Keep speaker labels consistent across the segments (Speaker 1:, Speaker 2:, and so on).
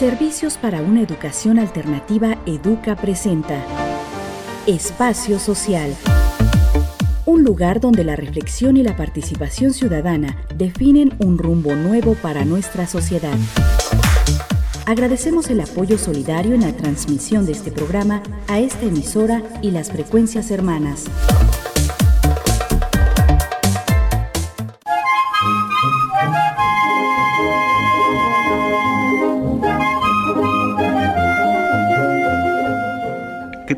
Speaker 1: Servicios para una educación alternativa Educa presenta Espacio Social. Un lugar donde la reflexión y la participación ciudadana definen un rumbo nuevo para nuestra sociedad. Agradecemos el apoyo solidario en la transmisión de este programa a esta emisora y las frecuencias hermanas.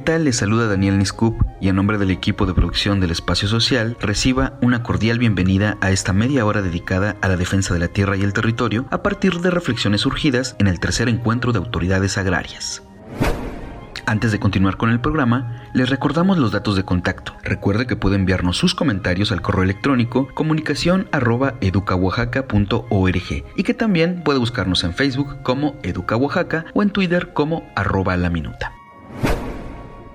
Speaker 2: Tal? Les saluda Daniel Niscup y en nombre del equipo de producción del Espacio Social reciba una cordial bienvenida a esta media hora dedicada a la defensa de la tierra y el territorio a partir de reflexiones surgidas en el tercer encuentro de autoridades agrarias. Antes de continuar con el programa, les recordamos los datos de contacto. Recuerde que puede enviarnos sus comentarios al correo electrónico comunicación y que también puede buscarnos en Facebook como Educa o en Twitter como arroba la minuta.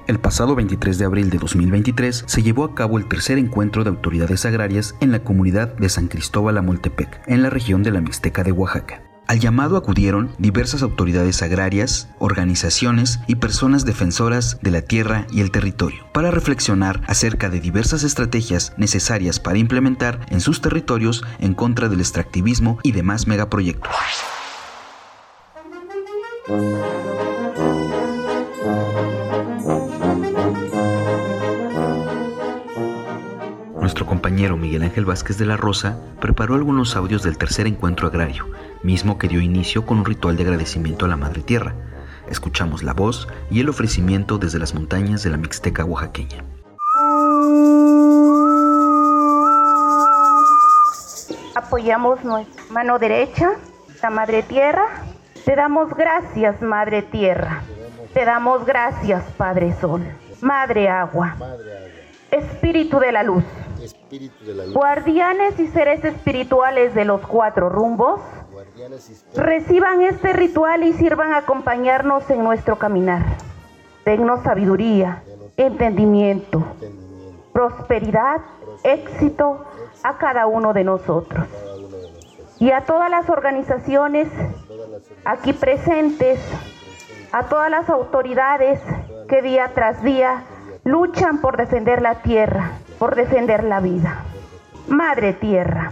Speaker 2: El pasado 23 de abril de 2023 se llevó a cabo el tercer encuentro de autoridades agrarias en la comunidad de San Cristóbal Amoltepec, en la región de la Mixteca de Oaxaca. Al llamado acudieron diversas autoridades agrarias, organizaciones y personas defensoras de la tierra y el territorio para reflexionar acerca de diversas estrategias necesarias para implementar en sus territorios en contra del extractivismo y demás megaproyectos. Nuestro compañero Miguel Ángel Vázquez de la Rosa preparó algunos audios del tercer encuentro agrario, mismo que dio inicio con un ritual de agradecimiento a la Madre Tierra. Escuchamos la voz y el ofrecimiento desde las montañas de la Mixteca oaxaqueña.
Speaker 3: Apoyamos nuestra mano derecha, la Madre Tierra. Te damos gracias, Madre Tierra. Te damos gracias, Padre Sol. Madre Agua. Espíritu de la Luz Guardianes y seres espirituales de los cuatro rumbos, reciban este ritual y sirvan a acompañarnos en nuestro caminar. Dennos sabiduría, entendimiento, prosperidad, éxito a cada uno de nosotros. Y a todas las organizaciones aquí presentes, a todas las autoridades que día tras día luchan por defender la tierra, por defender la vida. Madre Tierra,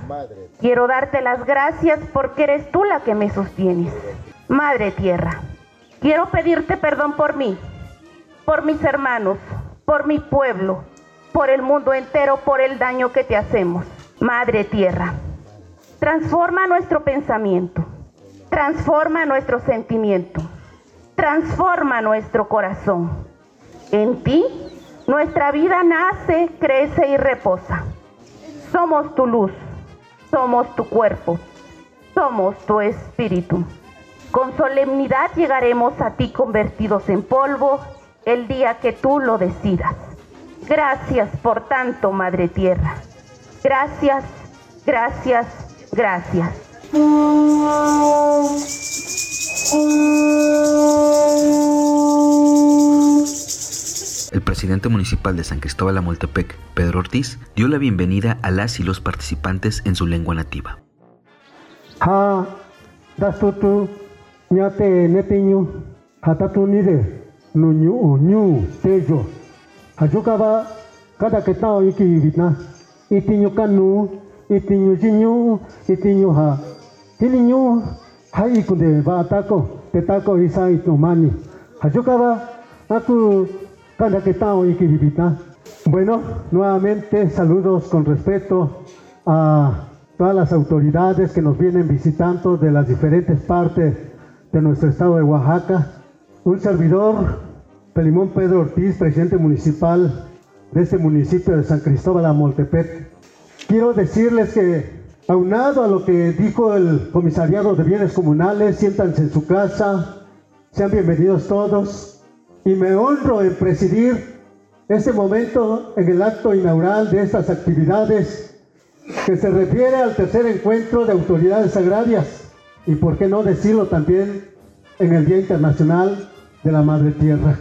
Speaker 3: quiero darte las gracias porque eres tú la que me sostienes. Madre Tierra, quiero pedirte perdón por mí, por mis hermanos, por mi pueblo, por el mundo entero, por el daño que te hacemos. Madre Tierra, transforma nuestro pensamiento, transforma nuestro sentimiento, transforma nuestro corazón. En ti nuestra vida nace, crece y reposa. Somos tu luz, somos tu cuerpo, somos tu espíritu. Con solemnidad llegaremos a ti convertidos en polvo el día que tú lo decidas. Gracias por tanto, Madre Tierra. Gracias, gracias, gracias.
Speaker 2: El presidente municipal de San Cristóbal Amoltepec, Pedro Ortiz, dio la bienvenida a las y los participantes en su lengua nativa.
Speaker 4: Bueno, nuevamente saludos con respeto a todas las autoridades que nos vienen visitando de las diferentes partes de nuestro estado de Oaxaca. Un servidor, Pelimón Pedro Ortiz, presidente municipal de este municipio de San Cristóbal Amoltepec. Quiero decirles que, aunado a lo que dijo el comisariado de bienes comunales, siéntanse en su casa, sean bienvenidos todos y me honro en presidir este momento en el acto inaugural de estas actividades que se refiere al tercer encuentro de autoridades agrarias y por qué no decirlo también en el Día Internacional de la Madre Tierra.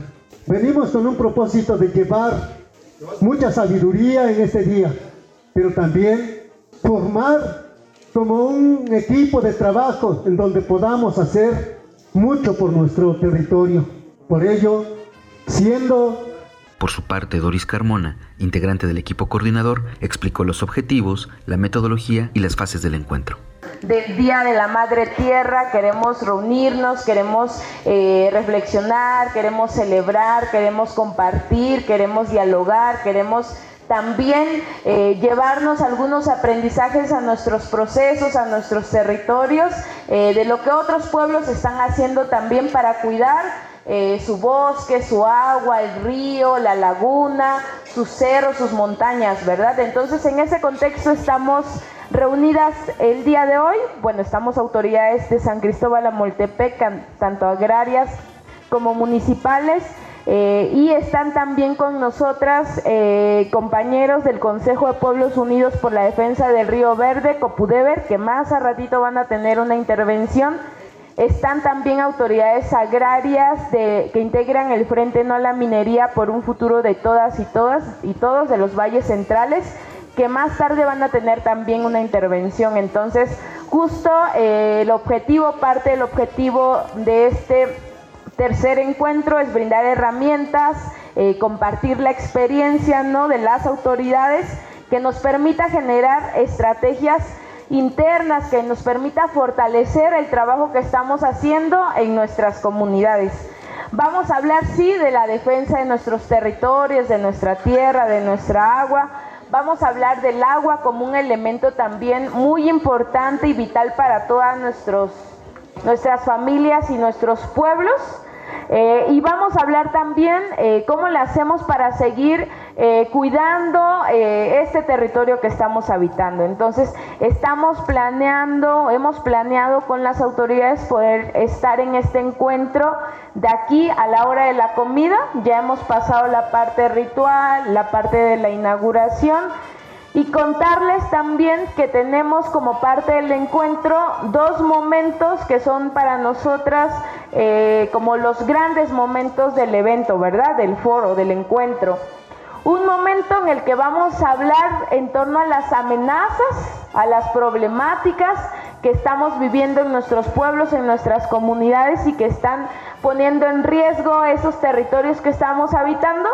Speaker 4: Venimos con un propósito de llevar mucha sabiduría en este día, pero también formar como un equipo de trabajo en donde podamos hacer mucho por nuestro territorio. Por ello, siendo
Speaker 2: por su parte, Doris Carmona, integrante del equipo coordinador, explicó los objetivos, la metodología y las fases del encuentro.
Speaker 5: Del Día de la Madre Tierra, queremos reunirnos, queremos eh, reflexionar, queremos celebrar, queremos compartir, queremos dialogar, queremos también eh, llevarnos algunos aprendizajes a nuestros procesos, a nuestros territorios, eh, de lo que otros pueblos están haciendo también para cuidar eh, su bosque, su agua, el río, la laguna, sus cerros, sus montañas, ¿verdad? Entonces en ese contexto estamos reunidas el día de hoy. Bueno, estamos autoridades de San Cristóbal Amoltepec, tanto agrarias como municipales. Eh, y están también con nosotras eh, compañeros del Consejo de Pueblos Unidos por la Defensa del Río Verde, Copudever, que más a ratito van a tener una intervención están también autoridades agrarias de, que integran el Frente No a la Minería por un futuro de todas y todas y todos de los valles centrales, que más tarde van a tener también una intervención. Entonces, justo eh, el objetivo, parte del objetivo de este tercer encuentro es brindar herramientas, eh, compartir la experiencia ¿no? de las autoridades que nos permita generar estrategias internas que nos permita fortalecer el trabajo que estamos haciendo en nuestras comunidades. Vamos a hablar, sí, de la defensa de nuestros territorios, de nuestra tierra, de nuestra agua. Vamos a hablar del agua como un elemento también muy importante y vital para todas nuestros, nuestras familias y nuestros pueblos. Eh, y vamos a hablar también eh, cómo le hacemos para seguir eh, cuidando este territorio que estamos habitando. Entonces, estamos planeando, hemos planeado con las autoridades poder estar en este encuentro de aquí a la hora de la comida. Ya hemos pasado la parte ritual, la parte de la inauguración y contarles también que tenemos como parte del encuentro dos momentos que son para nosotras eh, como los grandes momentos del evento, ¿verdad? Del foro, del encuentro. Un momento en el que vamos a hablar en torno a las amenazas, a las problemáticas que estamos viviendo en nuestros pueblos, en nuestras comunidades y que están poniendo en riesgo esos territorios que estamos habitando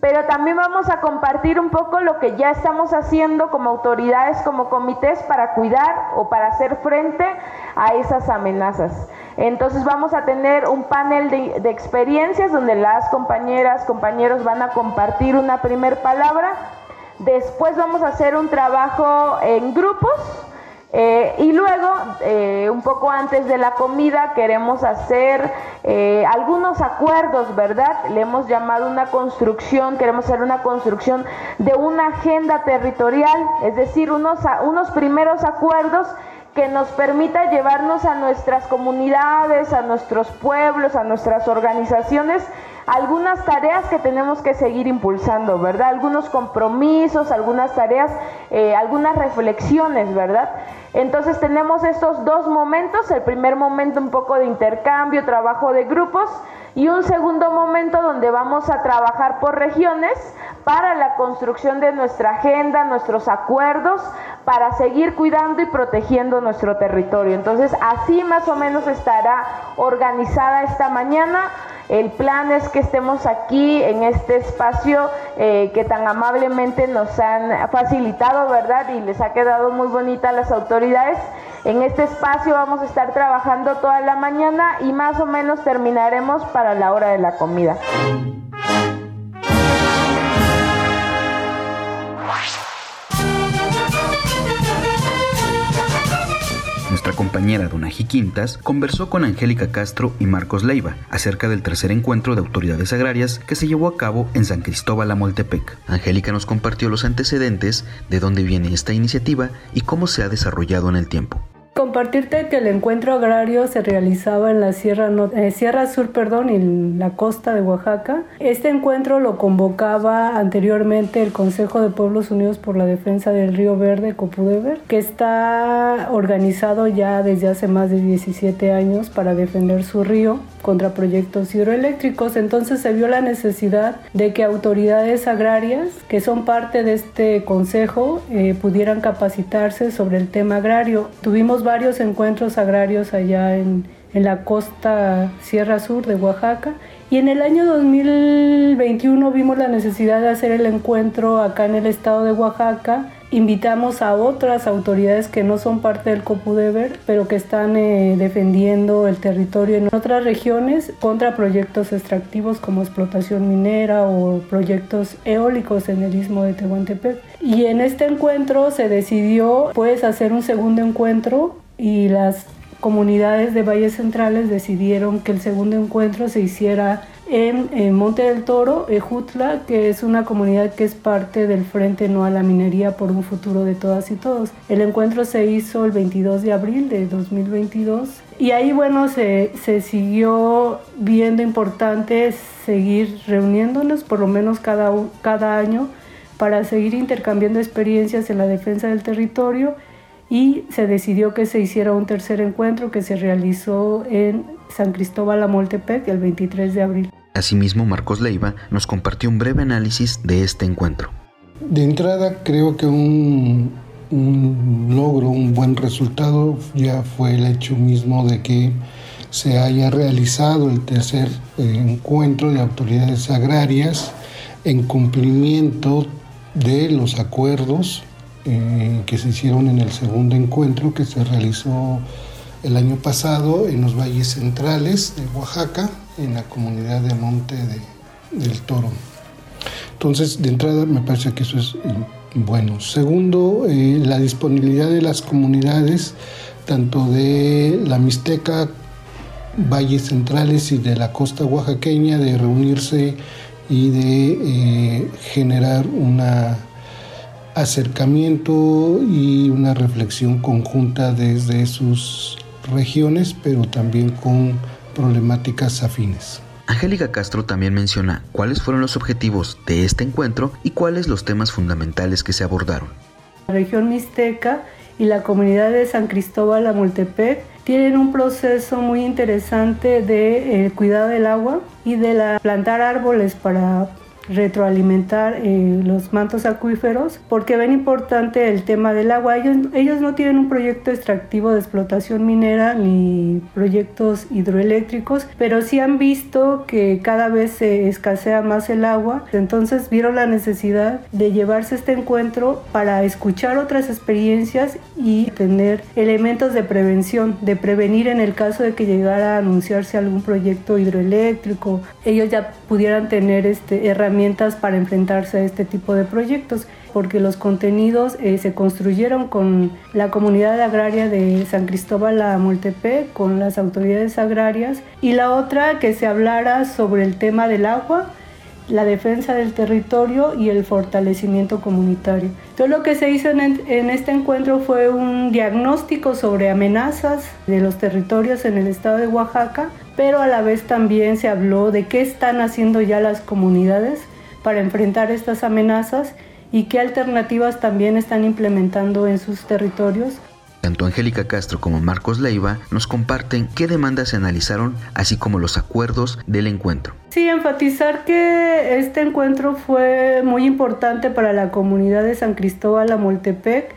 Speaker 5: pero también vamos a compartir un poco lo que ya estamos haciendo como autoridades, como comités para cuidar o para hacer frente a esas amenazas. Entonces vamos a tener un panel de, experiencias donde las compañeras, compañeros van a compartir una primer palabra. Después vamos a hacer un trabajo en grupos eh, y luego, eh, un poco antes de la comida, queremos hacer eh, algunos acuerdos, ¿verdad? Le hemos llamado una construcción, queremos hacer una construcción de una agenda territorial, es decir, unos, unos primeros acuerdos que nos permita llevarnos a nuestras comunidades, a nuestros pueblos, a nuestras organizaciones, algunas tareas que tenemos que seguir impulsando, ¿verdad? Algunos compromisos, algunas tareas, algunas reflexiones, ¿verdad? Entonces tenemos estos dos momentos, el primer momento un poco de intercambio, trabajo de grupos y un segundo momento donde vamos a trabajar por regiones para la construcción de nuestra agenda, nuestros acuerdos, para seguir cuidando y protegiendo nuestro territorio. Entonces así más o menos estará organizada esta mañana. El plan es que estemos aquí en este espacio eh, que tan amablemente nos han facilitado, ¿verdad? Y les ha quedado muy bonita a las autoridades. En este espacio vamos a estar trabajando toda la mañana y más o menos terminaremos para la hora de la comida.
Speaker 2: Nuestra compañera Donaji Quintas conversó con Angélica Castro y Marcos Leiva acerca del tercer encuentro de autoridades agrarias que se llevó a cabo en San Cristóbal Amoltepec. Angélica nos compartió los antecedentes de dónde viene esta iniciativa y cómo se ha desarrollado en el tiempo.
Speaker 6: Compartirte que el encuentro agrario se realizaba en la Sierra, eh, Sierra Sur perdón, y la costa de Oaxaca. Este encuentro lo convocaba anteriormente el Consejo de Pueblos Unidos por la Defensa del Río Verde, Copudever, que está organizado ya desde hace más de 17 años para defender su río contra proyectos hidroeléctricos. Entonces se vio la necesidad de que autoridades agrarias que son parte de este consejo eh, pudieran capacitarse sobre el tema agrario. Tuvimos varios encuentros agrarios allá en, en la costa Sierra Sur de Oaxaca. Y en el año 2021 vimos la necesidad de hacer el encuentro acá en el estado de Oaxaca. Invitamos a otras autoridades que no son parte del COPUDEVER, pero que están eh, defendiendo el territorio en otras regiones contra proyectos extractivos como explotación minera o proyectos eólicos en el istmo de Tehuantepec. Y en este encuentro se decidió pues hacer un segundo encuentro y las comunidades de Valles Centrales decidieron que el segundo encuentro se hiciera en, Monte del Toro, Ejutla, que es una comunidad que es parte del Frente No a la Minería por un futuro de todas y todos. El encuentro se hizo el 22 de abril de 2022 y ahí, bueno, se, se siguió viendo importante seguir reuniéndonos, por lo menos cada, cada año, para seguir intercambiando experiencias en la defensa del territorio y se decidió que se hiciera un tercer encuentro que se realizó en San Cristóbal Amoltepec el 23 de abril.
Speaker 2: Asimismo, Marcos Leiva nos compartió un breve análisis de este encuentro.
Speaker 7: De entrada, creo que un, logro, un buen resultado ya fue el hecho mismo de que se haya realizado el tercer eh, encuentro de autoridades agrarias en cumplimiento de los acuerdos eh, que se hicieron en el segundo encuentro que se realizó el año pasado en los valles centrales de Oaxaca, en la comunidad de Monte del Toro. Entonces, de entrada, me parece que eso es eh, bueno. Segundo, eh, la disponibilidad de las comunidades, tanto de la Mixteca, valles centrales y de la costa oaxaqueña, de reunirse y de generar una acercamiento y una reflexión conjunta desde sus regiones, pero también con problemáticas afines.
Speaker 2: Angélica Castro también menciona cuáles fueron los objetivos de este encuentro y cuáles los temas fundamentales que se abordaron.
Speaker 6: La región mixteca y la comunidad de San Cristóbal Amoltepec tienen un proceso muy interesante de eh, cuidado del agua y de la, plantar árboles para retroalimentar eh, los mantos acuíferos porque ven importante el tema del agua. Ellos, ellos no tienen un proyecto extractivo de explotación minera ni proyectos hidroeléctricos, pero sí han visto que cada vez se escasea más el agua. Entonces vieron la necesidad de llevarse este encuentro para escuchar otras experiencias y tener elementos de prevención, de prevenir en el caso de que llegara a anunciarse algún proyecto hidroeléctrico. Ellos ya pudieran tener este, herramientas para enfrentarse a este tipo de proyectos, porque los contenidos eh, se construyeron con la comunidad agraria de San Cristóbal a Moltepec, con las autoridades agrarias, y la otra que se hablara sobre el tema del agua, la defensa del territorio y el fortalecimiento comunitario. Todo lo que se hizo en, en, este encuentro fue un diagnóstico sobre amenazas de los territorios en el estado de Oaxaca, pero a la vez también se habló de qué están haciendo ya las comunidades para enfrentar estas amenazas y qué alternativas también están implementando en sus territorios.
Speaker 2: Tanto Angélica Castro como Marcos Leiva nos comparten qué demandas se analizaron, así como los acuerdos del encuentro.
Speaker 6: Sí, enfatizar que este encuentro fue muy importante para la comunidad de San Cristóbal Amoltepec,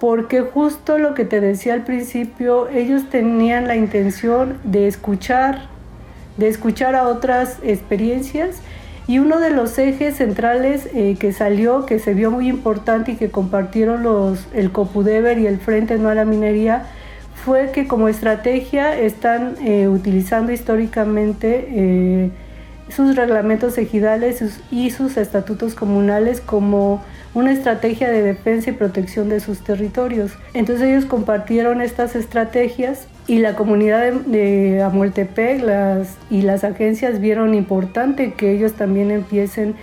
Speaker 6: porque justo lo que te decía al principio, ellos tenían la intención de escuchar, de escuchar a otras experiencias y uno de los ejes centrales eh, que salió, que se vio muy importante y que compartieron los, el COPUDEVER y el Frente No a la Minería, fue que como estrategia están eh, utilizando históricamente eh, sus reglamentos ejidales y sus estatutos comunales como una estrategia de defensa y protección de sus territorios. Entonces ellos compartieron estas estrategias y la comunidad de, Amoltepec las, y las agencias vieron importante que ellos también empiecen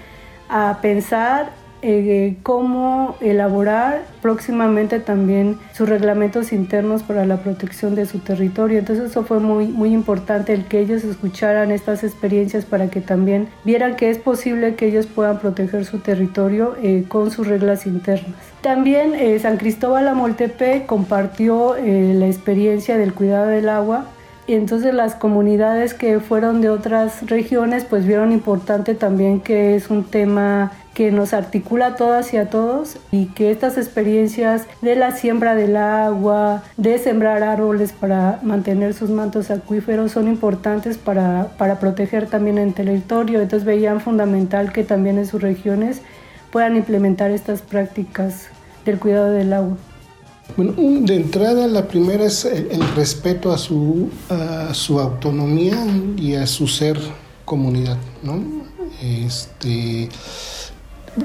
Speaker 6: a pensar eh, cómo elaborar próximamente también sus reglamentos internos para la protección de su territorio. Entonces eso fue muy, muy importante el que ellos escucharan estas experiencias para que también vieran que es posible que ellos puedan proteger su territorio eh, con sus reglas internas. También eh, San Cristóbal Amoltepe compartió la experiencia del cuidado del agua Y entonces las comunidades que fueron de otras regiones pues vieron importante también que es un tema que nos articula a todas y a todos y que estas experiencias de la siembra del agua, de sembrar árboles para mantener sus mantos acuíferos son importantes para, para proteger también el territorio. Entonces veían fundamental que también en sus regiones puedan implementar estas prácticas del cuidado del agua.
Speaker 7: Bueno, de entrada la primera es el, respeto a su, a su autonomía y a su ser comunidad, ¿no? Este,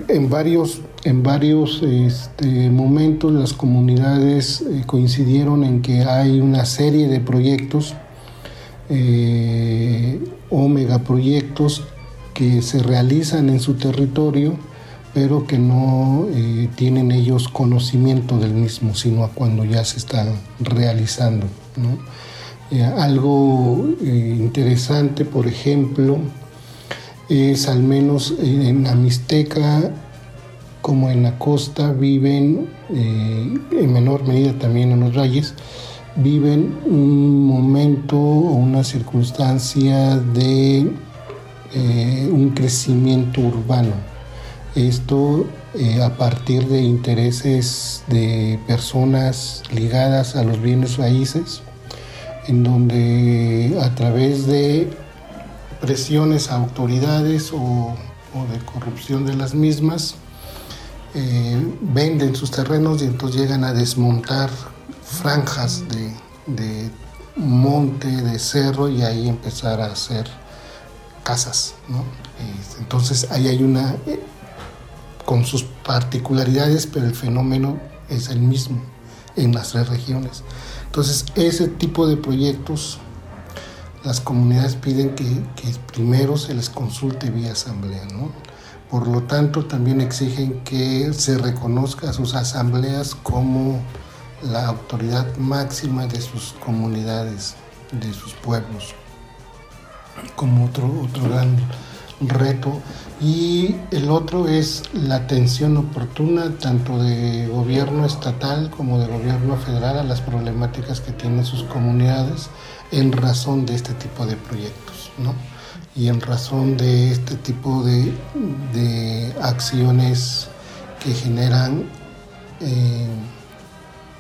Speaker 7: en varios, en varios este, momentos las comunidades eh, coincidieron en que hay una serie de proyectos eh, o megaproyectos que se realizan en su territorio pero que no eh, tienen ellos conocimiento del mismo, sino cuando ya se están realizando. algo interesante, por ejemplo, es al menos en la Mixteca como en la costa viven, eh, en menor medida también en los valles, viven un momento o una circunstancia de eh, un crecimiento urbano. Esto eh, a partir de intereses de personas ligadas a los bienes raíces, en donde a través de presiones a autoridades o, de corrupción de las mismas, eh, venden sus terrenos y entonces llegan a desmontar franjas de, monte, de cerro y ahí empezar a hacer casas. Entonces ahí hay una, eh, con sus particularidades, pero el fenómeno es el mismo en las tres regiones. Entonces ese tipo de proyectos las comunidades piden que, primero se les consulte vía asamblea, ¿no? Por lo tanto, también exigen que se reconozca a sus asambleas como la autoridad máxima de sus comunidades, de sus pueblos, como otro, otro gran reto. Y el otro es la atención oportuna tanto de gobierno estatal como de gobierno federal a las problemáticas que tienen sus comunidades en razón de este tipo de proyectos, ¿no? Y en razón de este tipo de, acciones que generan eh,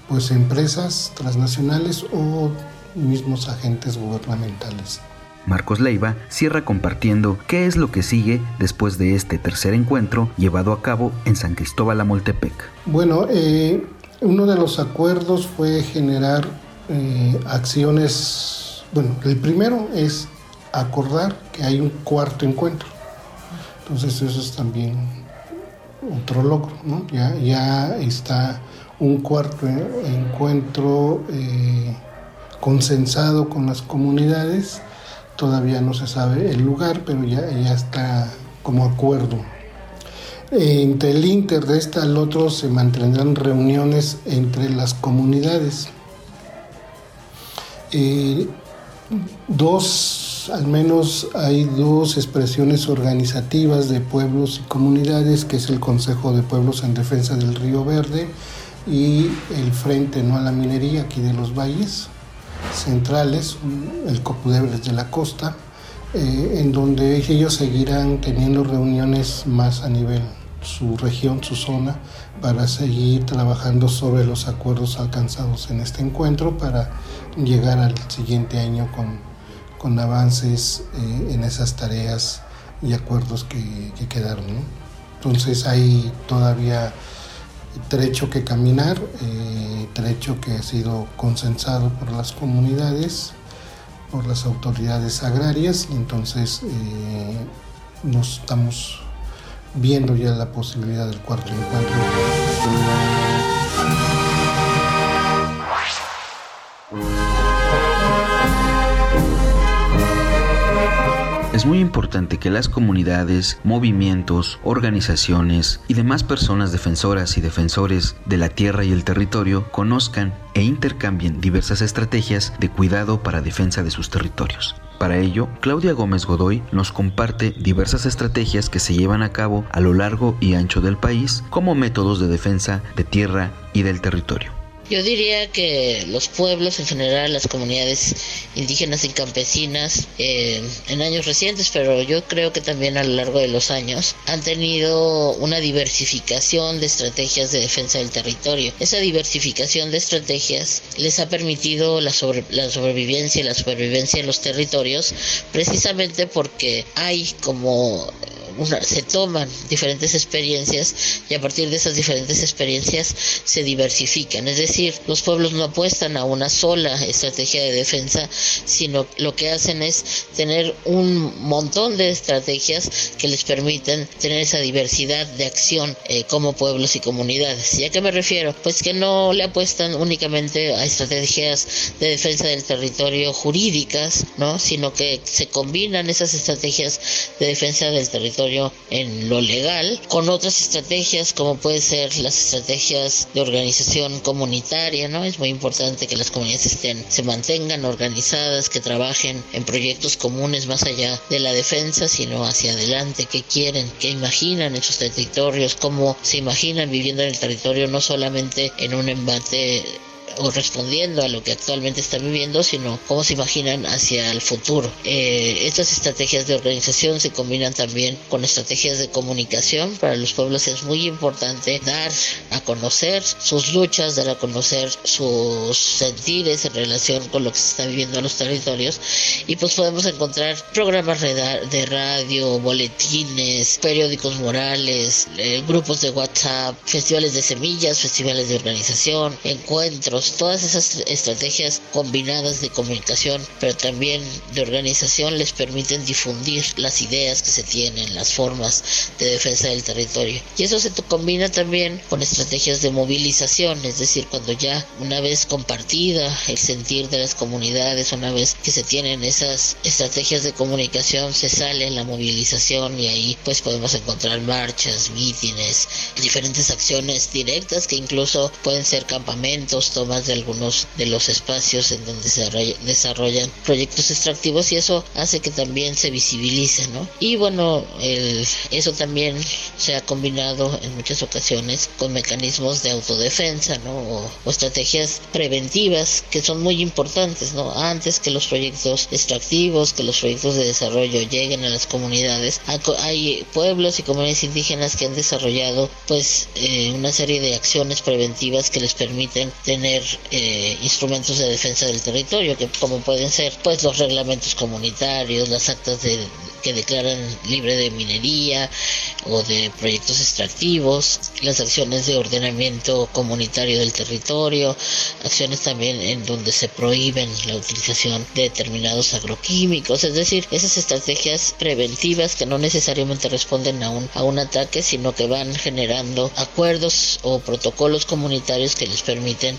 Speaker 7: pues empresas transnacionales o mismos agentes gubernamentales.
Speaker 2: Marcos Leiva cierra compartiendo qué es lo que sigue después de este tercer encuentro llevado a cabo en San Cristóbal Amoltepec.
Speaker 7: Bueno, eh, uno de los acuerdos fue generar eh, acciones, bueno, el primero es acordar que hay un cuarto encuentro. Entonces eso es también otro logro, ¿no? Ya, ya está un cuarto encuentro eh, consensado con las comunidades. Todavía no se sabe el lugar, pero ya, ya está como acuerdo. Entre el Inter de este al otro se mantendrán reuniones entre las comunidades eh, dos, al menos hay dos expresiones organizativas de pueblos y comunidades, que es el Consejo de Pueblos en Defensa del Río Verde y el Frente No a la Minería aquí de los Valles Centrales, el Copudebles de la Costa, eh, en donde ellos seguirán teniendo reuniones más a nivel su región, su zona, para seguir trabajando sobre los acuerdos alcanzados en este encuentro para llegar al siguiente año con, con avances eh, en esas tareas y acuerdos que, quedaron. Entonces hay todavía trecho que caminar, eh, trecho que ha sido consensado por las comunidades, por las autoridades agrarias, y entonces eh, nos estamos viendo ya la posibilidad del cuarto encuentro.
Speaker 2: Muy importante que las comunidades, movimientos, organizaciones y demás personas defensoras y defensores de la tierra y el territorio conozcan e intercambien diversas estrategias de cuidado para defensa de sus territorios. Para ello, Claudia Gómez Godoy nos comparte diversas estrategias que se llevan a cabo a lo largo y ancho del país como métodos de defensa de tierra y del territorio.
Speaker 8: Yo diría que los pueblos en general, las comunidades indígenas y campesinas, eh, en años recientes, pero yo creo que también a lo largo de los años, han tenido una diversificación de estrategias de defensa del territorio. Esa diversificación de estrategias les ha permitido la, la sobrevivencia y la supervivencia en los territorios, precisamente porque hay como se toman diferentes experiencias y a partir de esas diferentes experiencias se diversifican. Es decir, los pueblos no apuestan a una sola estrategia de defensa, sino lo que hacen es tener un montón de estrategias que les permiten tener esa diversidad de acción eh, como pueblos y comunidades. ¿Y a qué me refiero? Pues que no le apuestan únicamente a estrategias de defensa del territorio jurídicas, ¿no? sino que se combinan esas estrategias de defensa del territorio en lo legal con otras estrategias como puede ser las estrategias de organización comunitaria, ¿no? Es muy importante que las comunidades estén, se mantengan organizadas, que trabajen en proyectos comunes más allá de la defensa, sino hacia adelante, qué quieren, qué imaginan en sus territorios, cómo se imaginan viviendo en el territorio, no solamente en un embate o respondiendo a lo que actualmente están viviendo, sino cómo se imaginan hacia el futuro. Eh, estas estrategias de organización se combinan también con estrategias de comunicación. Para los pueblos es muy importante dar a conocer sus luchas, dar a conocer sus sentires en relación con lo que se está viviendo en los territorios y pues podemos encontrar programas de radio, boletines, periódicos morales, eh, grupos de WhatsApp, festivales de semillas, festivales de organización, encuentros todas esas estrategias combinadas de comunicación, pero también de organización les permiten difundir las ideas que se tienen, las formas de defensa del territorio. Y eso se combina también con estrategias de movilización, es decir, cuando ya una vez compartida el sentir de las comunidades, una vez que se tienen esas estrategias de comunicación, se sale la movilización y ahí pues podemos encontrar marchas, mítines, diferentes acciones directas que incluso pueden ser campamentos, tomas de algunos de los espacios en donde se desarrollan proyectos extractivos y eso hace que también se visibilice, ¿no? Y bueno, el, eso también se ha combinado en muchas ocasiones con mecanismos de autodefensa, ¿no? O, estrategias preventivas que son muy importantes, ¿no? Antes que los proyectos extractivos, que los proyectos de desarrollo lleguen a las comunidades, hay pueblos y comunidades indígenas que han desarrollado pues eh, una serie de acciones preventivas que les permiten tener eh, instrumentos de defensa del territorio, que como pueden ser pues los reglamentos comunitarios, las actas de, que declaran libre de minería o de proyectos extractivos, las acciones de ordenamiento comunitario del territorio, acciones también en donde se prohíben la utilización de determinados agroquímicos, es decir, esas estrategias preventivas que no necesariamente responden a un, a un ataque, sino que van generando acuerdos o protocolos comunitarios que les permiten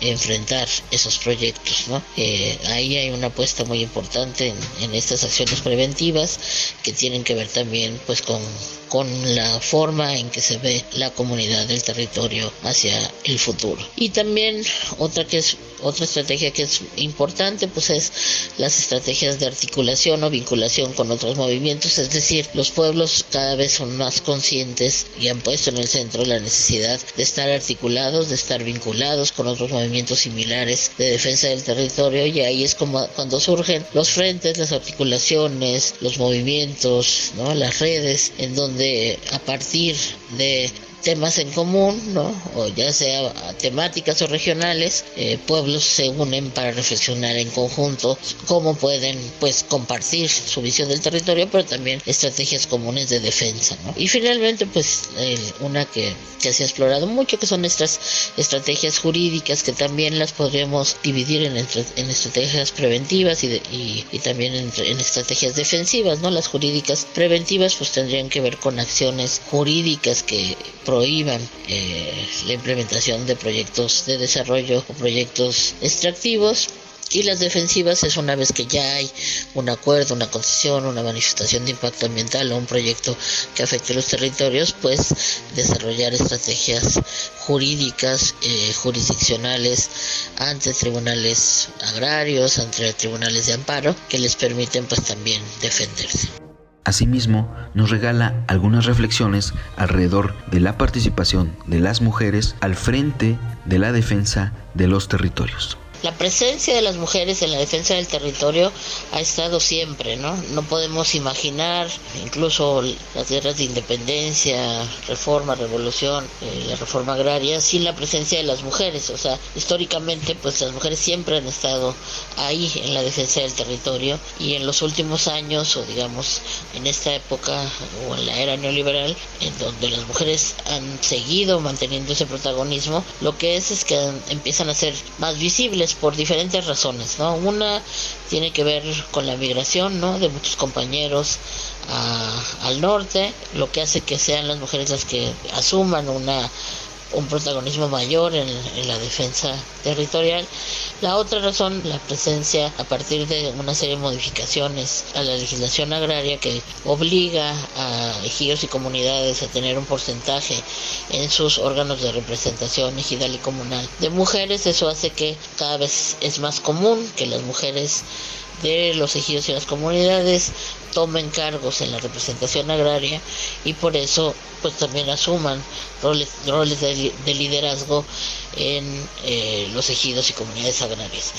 Speaker 8: enfrentar esos proyectos. ¿no? Eh, ahí hay una apuesta muy importante en, en estas acciones preventivas que tienen que ver también pues con con la forma en que se ve la comunidad del territorio hacia el futuro. Y también otra que es otra estrategia que es importante pues es las estrategias de articulación o vinculación con otros movimientos, es decir, los pueblos cada vez son más conscientes y han puesto en el centro la necesidad de estar articulados, de estar vinculados con otros movimientos similares de defensa del territorio y ahí es como cuando surgen los frentes, las articulaciones, los movimientos, ¿no? las redes en donde de a partir de temas en común, ¿no? o ya sea temáticas o regionales, eh, pueblos se unen para reflexionar en conjunto cómo pueden pues compartir su visión del territorio, pero también estrategias comunes de defensa. ¿no? Y finalmente, pues una que, que, se ha explorado mucho, que son estas estrategias jurídicas, que también las podríamos dividir en, estrategias preventivas y, y, también en, estrategias defensivas. ¿no? Las jurídicas preventivas pues tendrían que ver con acciones jurídicas que prohíban eh, la implementación de proyectos de desarrollo o proyectos extractivos y las defensivas es una vez que ya hay un acuerdo, una concesión, una manifestación de impacto ambiental o un proyecto que afecte los territorios, pues desarrollar estrategias jurídicas, eh, jurisdiccionales ante tribunales agrarios, ante tribunales de amparo, que les permiten pues también defenderse.
Speaker 2: Asimismo, nos regala algunas reflexiones alrededor de la participación de las mujeres al frente de la defensa de los territorios.
Speaker 8: La presencia de las mujeres en la defensa del territorio ha estado siempre, ¿no? No podemos imaginar incluso las guerras de independencia, reforma, revolución, eh, la reforma agraria sin la presencia de las mujeres. O sea, históricamente pues las mujeres siempre han estado ahí en la defensa del territorio y en los últimos años o digamos en esta época o en la era neoliberal en donde las mujeres han seguido manteniendo ese protagonismo, lo que es es que empiezan a ser más visibles por diferentes razones, ¿no? Una tiene que ver con la migración, ¿no? De muchos compañeros al norte, lo que hace que sean las mujeres las que asuman una un protagonismo mayor en, la defensa territorial. La otra razón, la presencia a partir de una serie de modificaciones a la legislación agraria que obliga a ejidos y comunidades a tener un porcentaje en sus órganos de representación ejidal y comunal de mujeres. Eso hace que cada vez es más común que las mujeres de los ejidos y las comunidades tomen cargos en la representación agraria y por eso pues también asuman roles, roles de, liderazgo en eh, los ejidos y comunidades agrarias.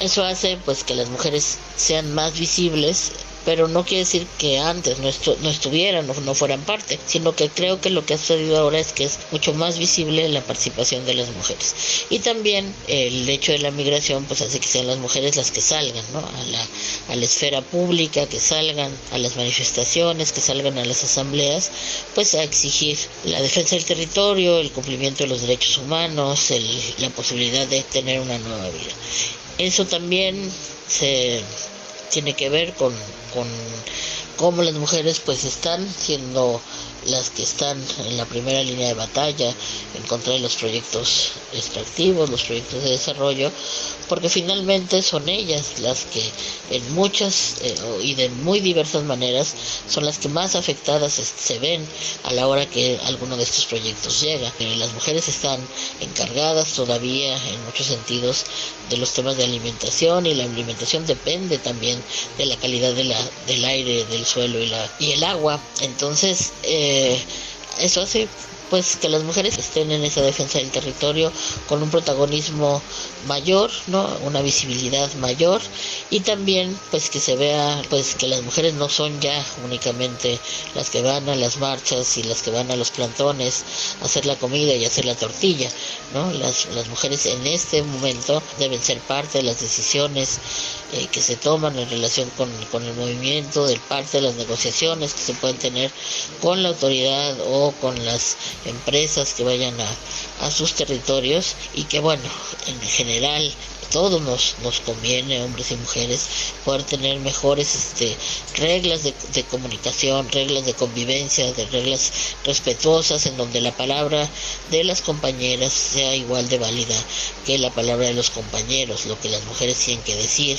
Speaker 8: Eso hace pues que las mujeres sean más visibles pero no quiere decir que antes no, no estuvieran o no fueran parte, sino que creo que lo que ha sucedido ahora es que es mucho más visible la participación de las mujeres. Y también el hecho de la migración pues hace que sean las mujeres las que salgan ¿no? a, la, a la esfera pública, que salgan a las manifestaciones, que salgan a las asambleas, pues a exigir la defensa del territorio, el cumplimiento de los derechos humanos, la posibilidad de tener una nueva vida. Eso también se tiene que ver con, con cómo las mujeres pues están siendo las que están en la primera línea de batalla en contra de los proyectos extractivos, los proyectos de desarrollo, porque finalmente son ellas las que en muchas eh, y de muy diversas maneras son las que más afectadas se ven a la hora que alguno de estos proyectos llega. Eh, las mujeres están encargadas todavía en muchos sentidos de los temas de alimentación y la alimentación depende también de la calidad de la, del aire, del suelo y, la, y el agua. Entonces, eh, eso hace pues que las mujeres estén en esa defensa del territorio con un protagonismo mayor, ¿no? Una visibilidad mayor y también pues que se vea pues que las mujeres no son ya únicamente las que van a las marchas y las que van a los plantones a hacer la comida y hacer la tortilla, ¿no? Las, las mujeres en este momento deben ser parte de las decisiones eh, que se toman en relación con, con, el movimiento, de parte de las negociaciones que se pueden tener con la autoridad o con las empresas que vayan a, a sus territorios y que bueno, en general todos nos, nos conviene, hombres y mujeres, poder tener mejores este, reglas de, de, comunicación, reglas de convivencia, de reglas respetuosas, en donde la palabra de las compañeras sea igual de válida que la palabra de los compañeros, lo que las mujeres tienen que decir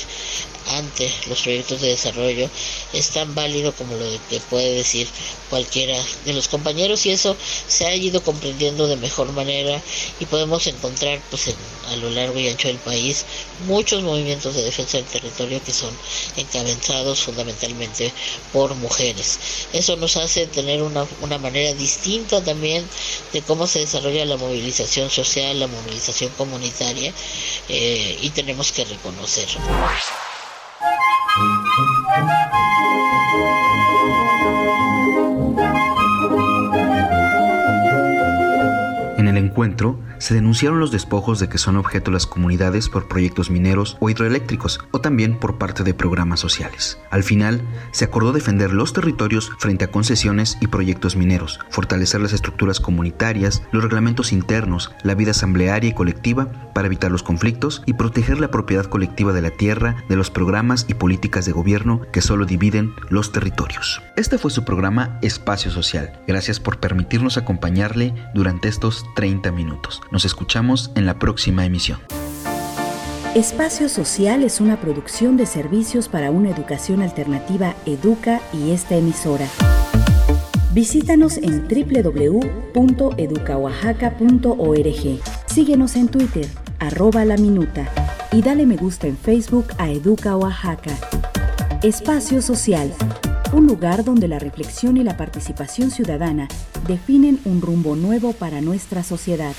Speaker 8: ante los proyectos de desarrollo es tan válido como lo que puede decir cualquiera de los compañeros y eso se ha ido comprendiendo de mejor manera y podemos encontrar pues a lo largo y ancho del país muchos movimientos de defensa del territorio que son encabezados fundamentalmente por mujeres. Eso nos hace tener una, una manera distinta también de cómo se desarrolla la movilización social, la movilización comunitaria eh, y tenemos que reconocerlo.
Speaker 2: En el encuentro, se denunciaron los despojos de que son objeto las comunidades por proyectos mineros o hidroeléctricos o también por parte de programas sociales. Al final, se acordó defender los territorios frente a concesiones y proyectos mineros, fortalecer las estructuras comunitarias, los reglamentos internos, la vida asamblearia y colectiva para evitar los conflictos y proteger la propiedad colectiva de la tierra de los programas y políticas de gobierno que solo dividen los territorios. Este fue su programa Espacio Social. Gracias por permitirnos acompañarle durante estos 30 minutos. Nos escuchamos en la próxima emisión.
Speaker 1: Espacio Social es una producción de servicios para una educación alternativa Educa y esta emisora. Visítanos en www.educaoaxaca.org. Síguenos en Twitter, arroba la minuta, y dale me gusta en Facebook a Educa Oaxaca. Espacio Social un lugar donde la reflexión y la participación ciudadana definen un rumbo nuevo para nuestra sociedad.